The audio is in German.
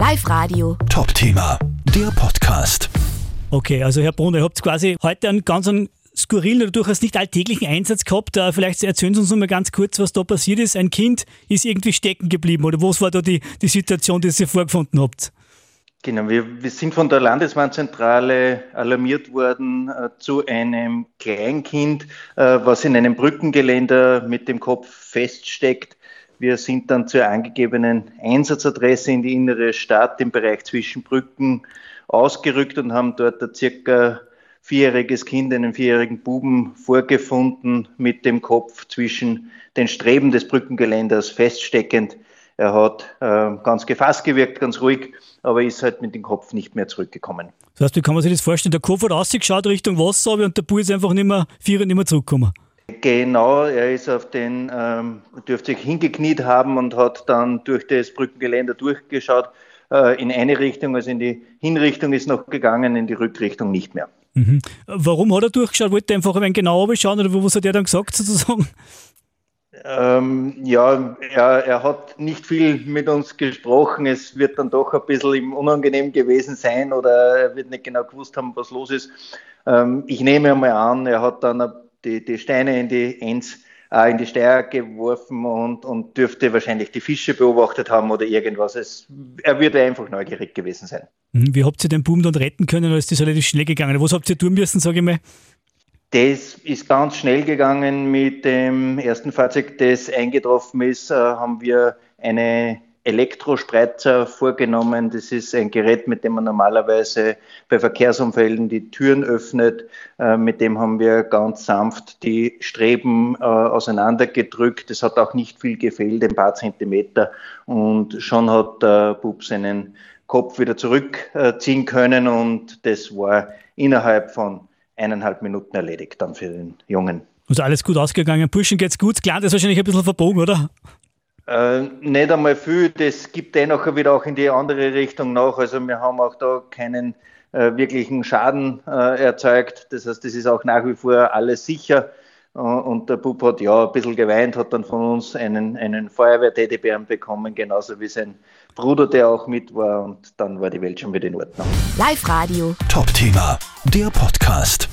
Live Radio. Top-Thema, der Podcast. Okay, also Herr Brunner, ihr habt quasi heute einen ganz einen skurrilen oder durchaus nicht alltäglichen Einsatz gehabt. Äh, Vielleicht erzählen Sie uns noch mal ganz kurz, was da passiert ist. Ein Kind ist irgendwie stecken geblieben oder was war da die, die Situation, die ihr vorgefunden habt? Genau, wir, wir sind von der Landeswarnzentrale alarmiert worden äh, zu einem Kleinkind, äh, was in einem Brückengeländer mit dem Kopf feststeckt. Wir sind dann zur angegebenen Einsatzadresse in die innere Stadt im Bereich zwischen Brücken ausgerückt und haben dort ein circa vierjähriges Kind, einen vierjährigen Buben vorgefunden mit dem Kopf zwischen den Streben des Brückengeländers feststeckend. Er hat äh, ganz gefasst gewirkt, ganz ruhig, aber ist halt mit dem Kopf nicht mehr zurückgekommen. Das heißt, wie kann man sich das vorstellen? Der Kopf hat ausgeschaut Richtung Wasser und der Bub ist einfach nicht mehr, vier nicht mehr zurückgekommen. Genau, er ist auf den, ähm, dürfte sich hingekniet haben und hat dann durch das Brückengeländer durchgeschaut äh, in eine Richtung, also in die Hinrichtung ist noch gegangen, in die Rückrichtung nicht mehr. Mhm. Warum hat er durchgeschaut? Wollte er einfach ein wenig genauer schauen oder was hat er dann gesagt sozusagen? Ähm, ja, er, er hat nicht viel mit uns gesprochen. Es wird dann doch ein bisschen unangenehm gewesen sein oder er wird nicht genau gewusst haben, was los ist. Ähm, ich nehme einmal an, er hat dann die, die Steine in die Enz, äh, in die Steier geworfen und, und dürfte wahrscheinlich die Fische beobachtet haben oder irgendwas. Es, er würde einfach neugierig gewesen sein. Mhm. Wie habt ihr den Buben dann retten können oder ist das relativ schnell gegangen? Was habt ihr tun müssen, sage ich mal? Das ist ganz schnell gegangen. Mit dem ersten Fahrzeug, das eingetroffen ist, äh, haben wir eine Elektrospreizer vorgenommen. Das ist ein Gerät, mit dem man normalerweise bei Verkehrsunfällen die Türen öffnet. Äh, mit dem haben wir ganz sanft die Streben äh, auseinandergedrückt. Es hat auch nicht viel gefehlt, ein paar Zentimeter. Und schon hat der Bub seinen Kopf wieder zurückziehen können. Und das war innerhalb von eineinhalb Minuten erledigt dann für den Jungen. Also alles gut ausgegangen. Burschen geht's gut. Klar, das ist wahrscheinlich ein bisschen verbogen, oder? Äh, nicht einmal viel. Das gibt dennoch eh wieder auch in die andere Richtung nach. Also wir haben auch da keinen äh, wirklichen Schaden äh, erzeugt. Das heißt, das ist auch nach wie vor alles sicher. Äh, und der Bub hat ja ein bisschen geweint, hat dann von uns einen, einen Feuerwehr-Teddybären bekommen, genauso wie sein Bruder, der auch mit war. Und dann war die Welt schon wieder in Ordnung. Live Radio. Top-Thema, der Podcast.